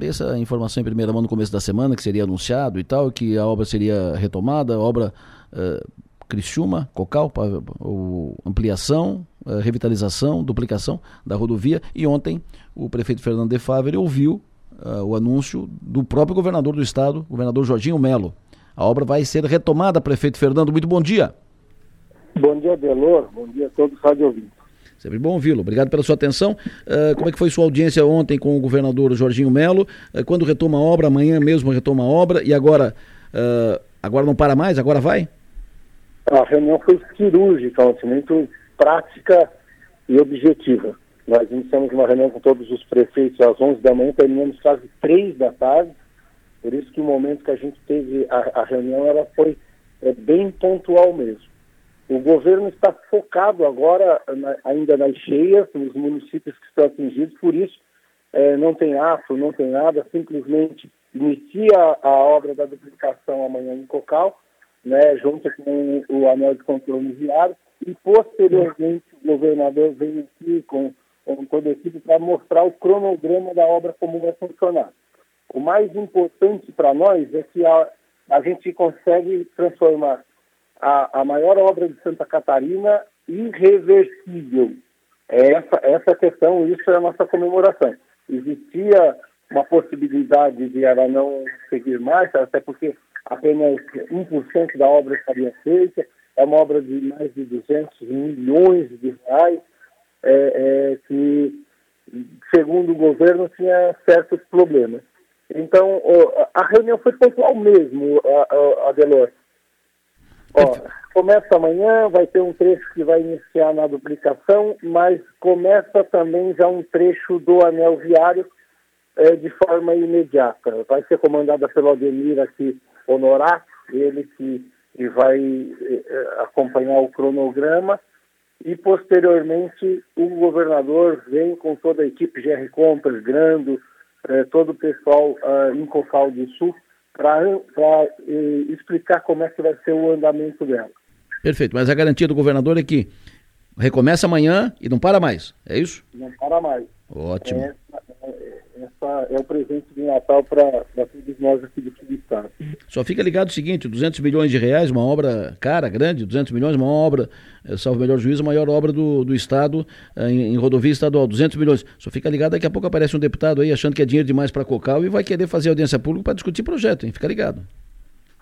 essa informação em primeira mão no começo da semana, que seria anunciado e tal, que a obra seria retomada, obra uh, Criciúma, Cocal, o, ampliação, uh, revitalização, duplicação da rodovia. E ontem o prefeito Fernando de Favre ouviu uh, o anúncio do próprio governador do estado, governador Jorginho Melo. A obra vai ser retomada, prefeito Fernando. Muito bom dia. Bom dia, Delor. Bom dia a todos os rádio ouvintes. Sempre bom ouvi-lo. Obrigado pela sua atenção. Uh, como é que foi sua audiência ontem com o governador Jorginho Melo? Uh, quando retoma a obra? Amanhã mesmo retoma a obra? E agora, uh, agora não para mais? Agora vai? A reunião foi cirúrgica muito prática e objetiva. Nós iniciamos uma reunião com todos os prefeitos às 11 da manhã, terminamos quase 3 da tarde. Por isso que o momento que a gente teve a, a reunião ela foi é, bem pontual mesmo. O governo está focado agora na, ainda nas cheias, nos municípios que estão atingidos, por isso é, não tem ato, não tem nada, simplesmente inicia a obra da duplicação amanhã em Cocal, né, junto com o anel de controle viário, e posteriormente o governador vem aqui com, com toda para mostrar o cronograma da obra como vai funcionar. O mais importante para nós é que a, a gente consegue transformar a, a maior obra de Santa Catarina irreversível. É essa, essa questão, isso é a nossa comemoração. Existia uma possibilidade de ela não seguir mais, até porque apenas 1% da obra estaria feita, é uma obra de mais de 200 milhões de reais, é, é, que, segundo o governo, tinha certos problemas. Então, a reunião foi pontual mesmo, Adelor. Ó, começa amanhã, vai ter um trecho que vai iniciar na duplicação, mas começa também já um trecho do anel viário é, de forma imediata. Vai ser comandada pelo Ademir aqui, Honorato, ele que, que vai é, acompanhar o cronograma, e posteriormente o governador vem com toda a equipe GR Compras, Grando, é, todo o pessoal uh, em Cocal do Sul, para eh, explicar como é que vai ser o andamento dela. Perfeito, mas a garantia do governador é que recomeça amanhã e não para mais, é isso? Não para mais. Ótimo. É, essa é o presente de Natal para todos nós aqui do Estado. Só fica ligado o seguinte, 200 milhões de reais, uma obra cara, grande, 200 milhões, uma obra, é, salvo melhor juízo, a maior obra do, do Estado é, em, em, rodovia estadual, 200 milhões. Só fica ligado, daqui a pouco aparece um deputado aí achando que é dinheiro demais para Cocal e vai querer fazer audiência pública para discutir projeto, hein? Fica ligado.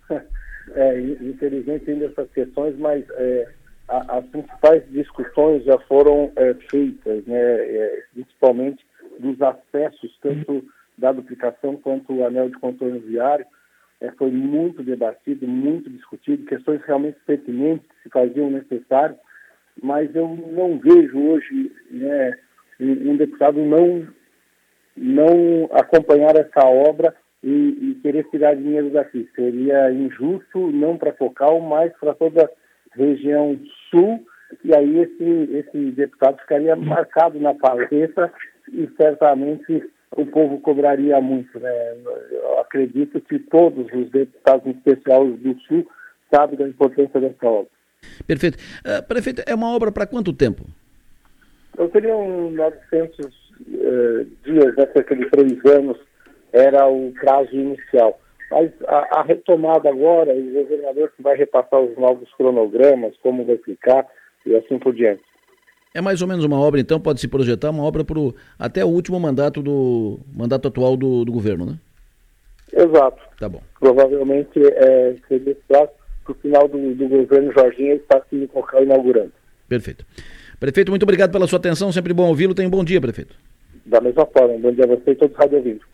É, infelizmente ainda essas questões, mas é, a, as principais discussões já foram é, feitas, né, é, principalmente dos acessos, tanto da duplicação quanto o anel de contorno viário, é, foi muito debatido, muito discutido, questões realmente pertinentes que se faziam necessárias, mas eu não vejo hoje né, um, deputado não, não acompanhar essa obra e, e, querer tirar dinheiro daqui. Seria injusto, não para Focal, mas para toda a região sul, e aí esse, esse deputado ficaria marcado na palestra e certamente o povo cobraria muito. Né? Eu acredito que todos os deputados, em especial do Sul, sabem da importância dessa obra. Perfeito. Uh, prefeito, é uma obra para quanto tempo? Eu teria uns 900 uh, dias, né, cerca de três anos, era o prazo inicial. Mas a, a, retomada agora, o governador que vai repassar os novos cronogramas, como vai ficar e assim por diante. É mais ou menos uma obra, então, pode se projetar uma obra pro, até o último mandato do mandato atual do, do governo, né? Exato. Tá bom. Provavelmente é, seria para o final do, do governo Jorginho ele está se inaugurando. Perfeito. Prefeito, muito obrigado pela sua atenção, sempre bom ouvi-lo. Tenha um bom dia, prefeito. Da mesma forma, bom dia a você e todos os rádio ouvintes.